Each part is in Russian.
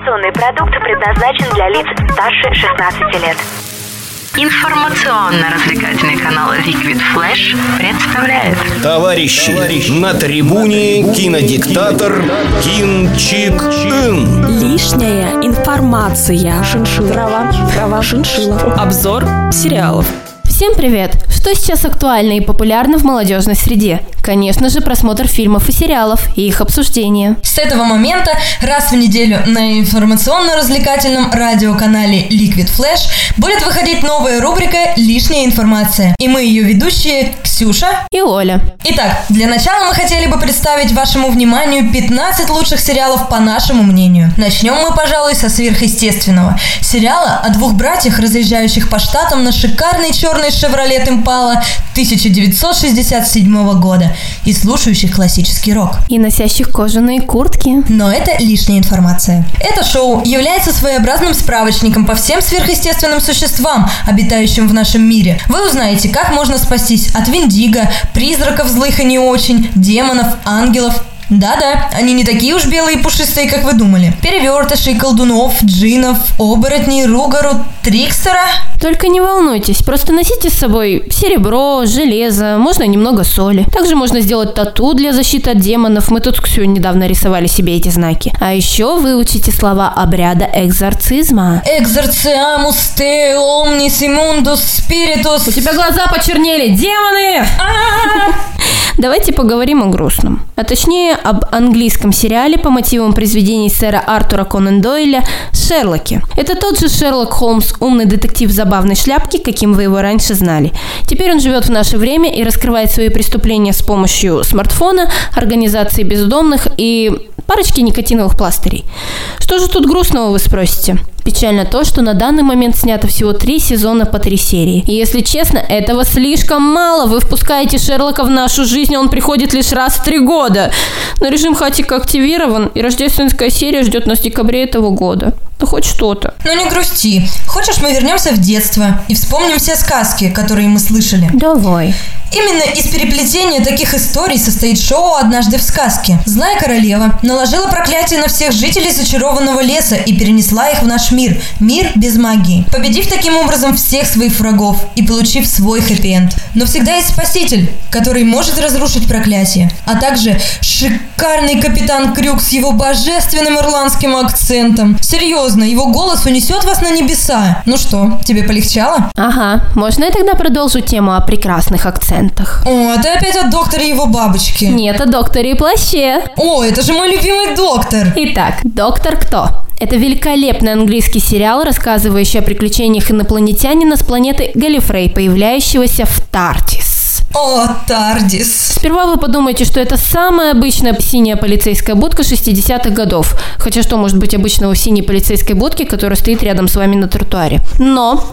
Информационный продукт предназначен для лиц старше 16 лет. Информационно-развлекательный канал Liquid Flash представляет Товарищи, на трибуне кинодиктатор Кин Чик Ин. Лишняя информация. Шиншилла. Шиншилла. Обзор сериалов. Всем привет! Что сейчас актуально и популярно в молодежной среде? Конечно же, просмотр фильмов и сериалов и их обсуждение. С этого момента раз в неделю на информационно-развлекательном радиоканале Liquid Flash будет выходить новая рубрика «Лишняя информация». И мы ее ведущие Ксюша и Оля. Итак, для начала мы хотели бы представить вашему вниманию 15 лучших сериалов по нашему мнению. Начнем мы, пожалуй, со сверхъестественного. Сериала о двух братьях, разъезжающих по штатам на шикарной черной Chevrolet Impala 1967 года и слушающих классический рок. И носящих кожаные куртки. Но это лишняя информация. Это шоу является своеобразным справочником по всем сверхъестественным существам, обитающим в нашем мире. Вы узнаете, как можно спастись от Виндиго, призраков злых и не очень, демонов, ангелов да-да, они не такие уж белые и пушистые, как вы думали. Перевертышей, колдунов, джинов, оборотней, ругару, трикстера. Только не волнуйтесь, просто носите с собой серебро, железо, можно немного соли. Также можно сделать тату для защиты от демонов. Мы тут Ксю недавно рисовали себе эти знаки. А еще выучите слова обряда экзорцизма. Экзорциамус те омнис имундус спиритус. У тебя глаза почернели, демоны! Давайте поговорим о грустном. А точнее, об английском сериале по мотивам произведений сэра Артура Конан Дойля «Шерлоки». Это тот же Шерлок Холмс, умный детектив забавной шляпки, каким вы его раньше знали. Теперь он живет в наше время и раскрывает свои преступления с помощью смартфона, организации бездомных и парочки никотиновых пластырей. Что же тут грустного, вы спросите? Печально то, что на данный момент снято всего три сезона по три серии. И если честно, этого слишком мало. Вы впускаете Шерлока в нашу жизнь, он приходит лишь раз в три года. Но режим Хатика активирован, и рождественская серия ждет нас в декабре этого года. Ну, хоть что-то. Ну, не грусти. Хочешь, мы вернемся в детство и вспомним все сказки, которые мы слышали? Давай. Именно из переплетения таких историй состоит шоу «Однажды в сказке». Злая королева наложила проклятие на всех жителей зачарованного леса и перенесла их в наш мир. Мир без магии. Победив таким образом всех своих врагов и получив свой хэппи-энд. Но всегда есть спаситель, который может разрушить проклятие. А также шикарный капитан Крюк с его божественным ирландским акцентом. Серьезно, его голос унесет вас на небеса. Ну что, тебе полегчало? Ага, можно я тогда продолжу тему о прекрасных акцентах? О, ты опять о докторе и его бабочке. Нет, о докторе и плаще. О, это же мой любимый доктор. Итак, доктор кто? Это великолепный английский сериал, рассказывающий о приключениях инопланетянина с планеты Галифрей, появляющегося в Тартис. О, Тардис. Сперва вы подумаете, что это самая обычная синяя полицейская будка 60-х годов. Хотя что может быть обычного синей полицейской будке, которая стоит рядом с вами на тротуаре? Но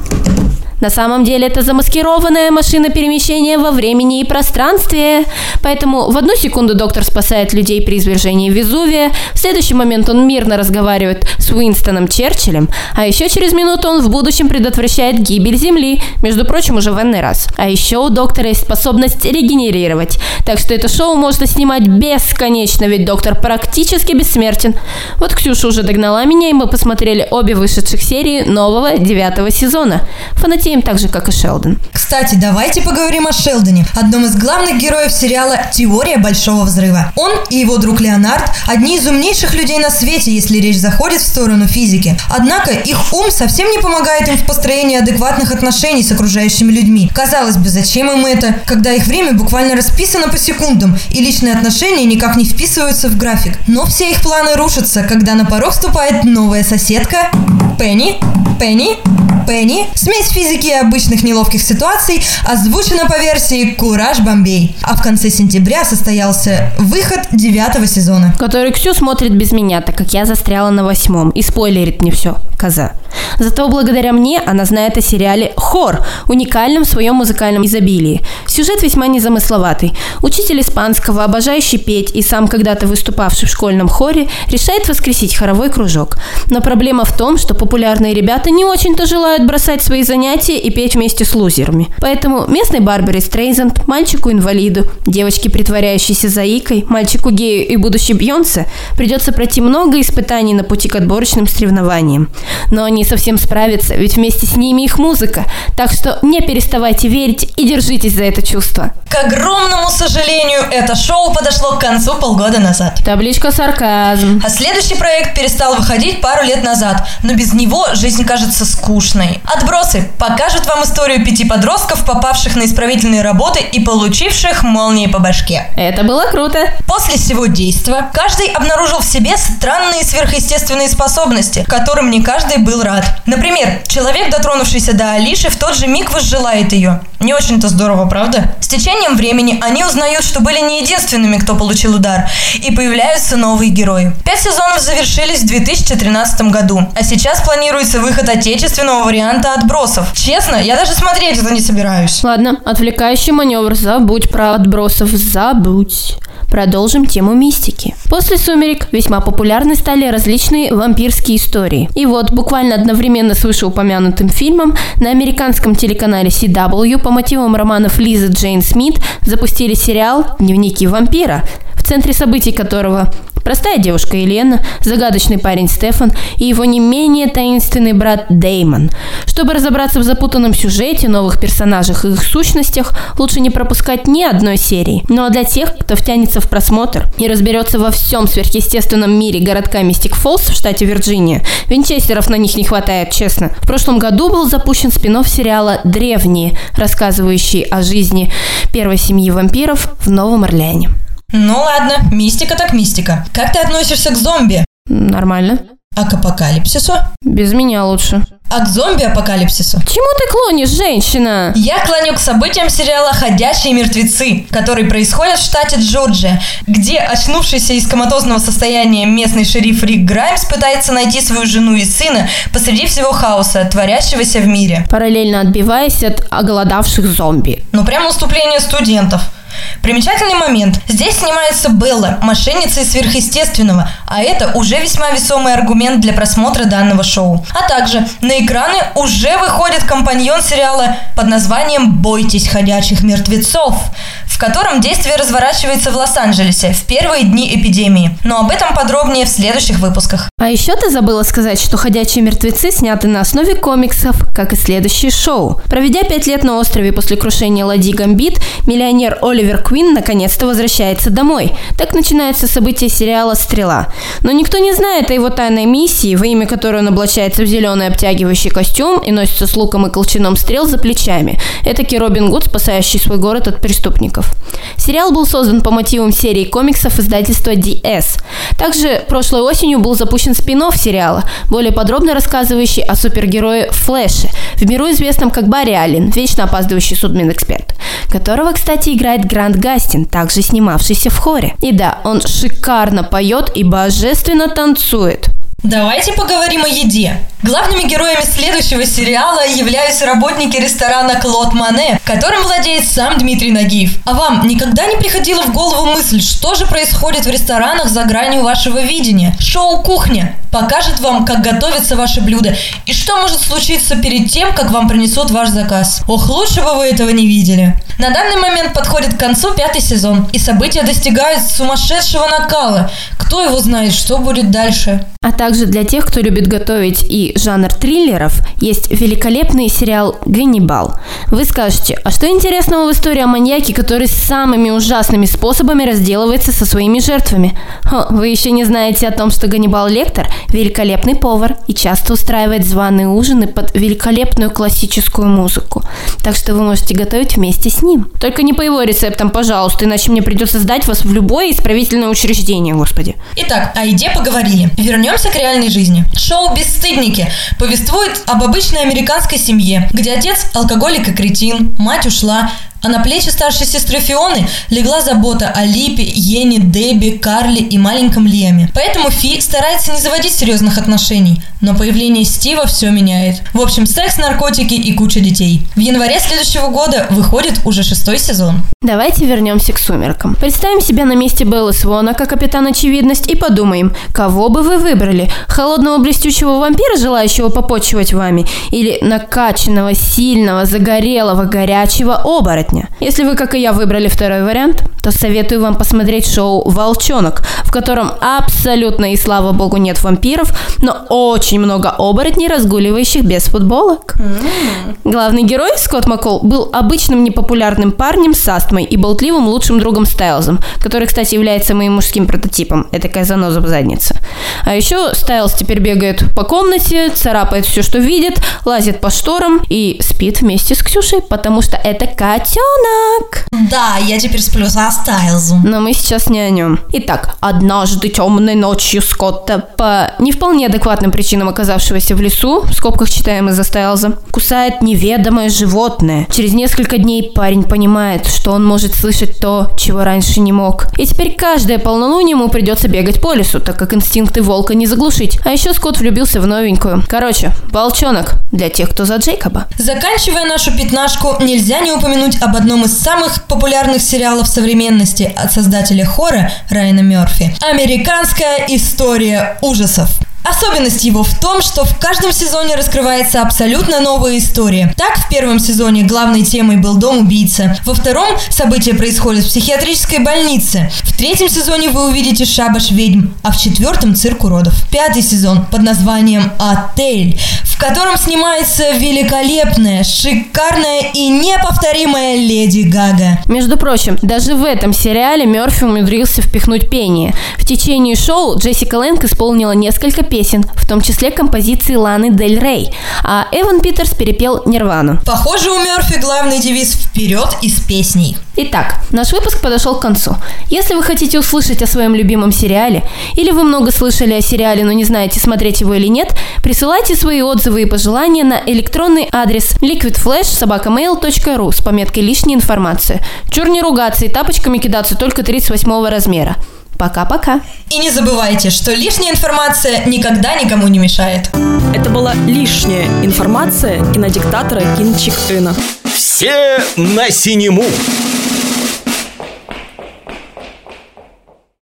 на самом деле это замаскированная машина перемещения во времени и пространстве. Поэтому в одну секунду доктор спасает людей при извержении Везувия, в следующий момент он мирно разговаривает с Уинстоном Черчиллем, а еще через минуту он в будущем предотвращает гибель Земли, между прочим, уже в энный раз. А еще у доктора есть способность регенерировать, так что это шоу можно снимать бесконечно, ведь доктор практически бессмертен. Вот Ксюша уже догнала меня, и мы посмотрели обе вышедших серии нового девятого сезона. Фанатеем так же, как и Шелдон. Кстати, давайте поговорим о Шелдоне, одном из главных героев сериала «Теория Большого Взрыва». Он и его друг Леонард – одни из умнейших людей на свете, если речь заходит в сторону физики. Однако их ум совсем не помогает им в построении адекватных отношений с окружающими людьми. Казалось бы, зачем им это, когда их время буквально расписано по секундам, и личные отношения никак не вписываются в график. Но все их планы рушатся, когда на порог вступает новая соседка Пенни, Пенни, Пенни, смесь физики и обычных неловких ситуаций, озвучена по версии «Кураж Бомбей». А в конце сентября состоялся выход девятого сезона. Который Ксю смотрит без меня, так как я застряла на восьмом и спойлерит мне все, коза. Зато благодаря мне она знает о сериале «Хор», уникальном в своем музыкальном изобилии. Сюжет весьма незамысловатый. Учитель испанского, обожающий петь и сам когда-то выступавший в школьном хоре, решает воскресить хоровой кружок. Но проблема в том, что популярные ребята не очень-то желают желают бросать свои занятия и петь вместе с лузерами. Поэтому местной Барбаре Стрейзенд, мальчику-инвалиду, девочке, притворяющейся заикой, мальчику-гею и будущей Бьонсе придется пройти много испытаний на пути к отборочным соревнованиям. Но они совсем справятся, ведь вместе с ними их музыка. Так что не переставайте верить и держитесь за это чувство. К огромному сожалению, это шоу подошло к концу полгода назад. Табличка сарказм. А следующий проект перестал выходить пару лет назад, но без него жизнь кажется скучной. Отбросы покажут вам историю пяти подростков, попавших на исправительные работы и получивших молнии по башке. Это было круто. После всего действа каждый обнаружил в себе странные сверхъестественные способности, которым не каждый был рад. Например, человек, дотронувшийся до Алиши, в тот же миг возжелает ее. Не очень-то здорово, правда? С течением времени они узнают, что были не единственными, кто получил удар, и появляются новые герои. Пять сезонов завершились в 2013 году, а сейчас планируется выход отечественного варианта отбросов. Честно, я даже смотреть это не собираюсь. Ладно, отвлекающий маневр, забудь про отбросов, забудь. Продолжим тему мистики. После «Сумерек» весьма популярны стали различные вампирские истории. И вот, буквально одновременно с вышеупомянутым фильмом, на американском телеканале CW по мотивам романов Лизы Джейн Смит запустили сериал «Дневники вампира», в центре событий которого Простая девушка Елена, загадочный парень Стефан и его не менее таинственный брат Деймон. Чтобы разобраться в запутанном сюжете, новых персонажах и их сущностях, лучше не пропускать ни одной серии. Ну а для тех, кто втянется в просмотр и разберется во всем сверхъестественном мире городка Мистик Фоллс в штате Вирджиния, винчестеров на них не хватает, честно. В прошлом году был запущен спин сериала «Древние», рассказывающий о жизни первой семьи вампиров в Новом Орлеане. Ну ладно, мистика так мистика. Как ты относишься к зомби? Нормально. А к апокалипсису? Без меня лучше. А к зомби-апокалипсису? Чему ты клонишь, женщина? Я клоню к событиям сериала «Ходячие мертвецы», который происходит в штате Джорджия, где очнувшийся из коматозного состояния местный шериф Рик Граймс пытается найти свою жену и сына посреди всего хаоса, творящегося в мире. Параллельно отбиваясь от оголодавших зомби. Ну прям наступление студентов. Примечательный момент. Здесь снимается Белла, мошенница из сверхъестественного, а это уже весьма весомый аргумент для просмотра данного шоу. А также на экраны уже выходит компаньон сериала под названием «Бойтесь ходячих мертвецов», в котором действие разворачивается в Лос-Анджелесе в первые дни эпидемии. Но об этом подробнее в следующих выпусках. А еще ты забыла сказать, что «Ходячие мертвецы» сняты на основе комиксов, как и следующее шоу. Проведя пять лет на острове после крушения ладьи Гамбит, миллионер Оливер Квин наконец-то возвращается домой. Так начинаются события сериала «Стрела». Но никто не знает о его тайной миссии, во имя которой он облачается в зеленый обтягивающий костюм и носится с луком и колчаном стрел за плечами. Это Робин Гуд, спасающий свой город от преступников. Сериал был создан по мотивам серии комиксов издательства DS. Также прошлой осенью был запущен спин сериала, более подробно рассказывающий о супергерое Флэше, в миру известном как Барри Аллен, вечно опаздывающий судмедэксперт, которого, кстати, играет Грант Гастин, также снимавшийся в хоре. И да, он шикарно поет и божественно танцует. Давайте поговорим о еде. Главными героями следующего сериала являются работники ресторана Клод Мане, которым владеет сам Дмитрий Нагиев. А вам никогда не приходила в голову мысль, что же происходит в ресторанах за гранью вашего видения? Шоу «Кухня» покажет вам, как готовятся ваши блюда и что может случиться перед тем, как вам принесут ваш заказ. Ох, лучше бы вы этого не видели. На данный момент подходит к концу пятый сезон, и события достигают сумасшедшего накала. Кто его знает, что будет дальше? А также для тех, кто любит готовить и жанр триллеров, есть великолепный сериал «Ганнибал». Вы скажете, а что интересного в истории о маньяке, который самыми ужасными способами разделывается со своими жертвами? О, вы еще не знаете о том, что Ганнибал Лектор – великолепный повар и часто устраивает званые ужины под великолепную классическую музыку. Так что вы можете готовить вместе с ним. Только не по его рецептам, пожалуйста, иначе мне придется сдать вас в любое исправительное учреждение, господи. Итак, о еде поговорили. Вернемся к реальной жизни. Шоу «Бесстыдники» повествует об обычной американской семье, где отец – алкоголик и кретин, мать ушла, А на плечи старшей сестры Фионы легла забота о Липе, Йене, Дебби, Карли и маленьком Леме. Поэтому Фи старается не заводить серьезных отношений, но появление Стива все меняет. В общем, секс, наркотики и куча детей. В январе следующего года выходит уже шестой сезон. Давайте вернемся к «Сумеркам». Представим себя на месте Беллы Свона как капитан Очевидность и подумаем, кого бы вы выбрали? Холодного блестящего вампира, желающего попочивать вами? Или накачанного, сильного, загорелого, горячего оборотня? Если вы, как и я, выбрали второй вариант, то советую вам посмотреть шоу «Волчонок», в котором абсолютно и слава богу нет вампиров, но очень много оборотней, разгуливающих без футболок. Главный герой, Скотт Маккол, был обычным непопулярным парнем с астмой и болтливым лучшим другом Стайлзом, который, кстати, является моим мужским прототипом. Это такая заноза в заднице. А еще Стайлз теперь бегает по комнате, царапает все, что видит, лазит по шторам и спит вместе с Ксюшей, потому что это котенок. Да, я теперь сплю со Стайлзом. Но мы сейчас не о нем. Итак, однажды темной ночью Скотта по не вполне адекватным причинам оказавшегося в лесу, в скобках читаем из-за Стайлза, кусает неведомое животное. Через несколько дней парень понимает, что он может слышать то, чего раньше не мог. И теперь каждое полнолуние ему придется бегать по лесу, так как инстинкты волка не заглушить. А еще Скотт влюбился в новенькую. Короче, волчонок для тех, кто за Джейкоба. Заканчивая нашу пятнашку, нельзя не упомянуть об одном из самых популярных сериалов современности от создателя хора Райана Мерфи. Американская история ужасов. Особенность его в том, что в каждом сезоне раскрывается абсолютно новая история. Так, в первом сезоне главной темой был дом убийцы. Во втором события происходят в психиатрической больнице. В третьем сезоне вы увидите шабаш ведьм, а в четвертом цирк уродов. Пятый сезон под названием «Отель», в котором снимается великолепная, шикарная и неповторимая Леди Гага. Между прочим, даже в этом сериале Мерфи умудрился впихнуть пение. В течение шоу Джессика Лэнг исполнила несколько песен, в том числе композиции Ланы Дель Рей, а Эван Питерс перепел Нирвану. Похоже, у Мерфи главный девиз «Вперед из песней». Итак, наш выпуск подошел к концу. Если вы хотите услышать о своем любимом сериале, или вы много слышали о сериале, но не знаете, смотреть его или нет, присылайте свои отзывы и пожелания на электронный адрес liquidflash.sobakamail.ru с пометкой «Лишняя информация». Чур не ругаться и тапочками кидаться только 38 размера. Пока-пока. И не забывайте, что лишняя информация никогда никому не мешает. Это была лишняя информация кинодиктатора Кин Чик Ына. Все на синему.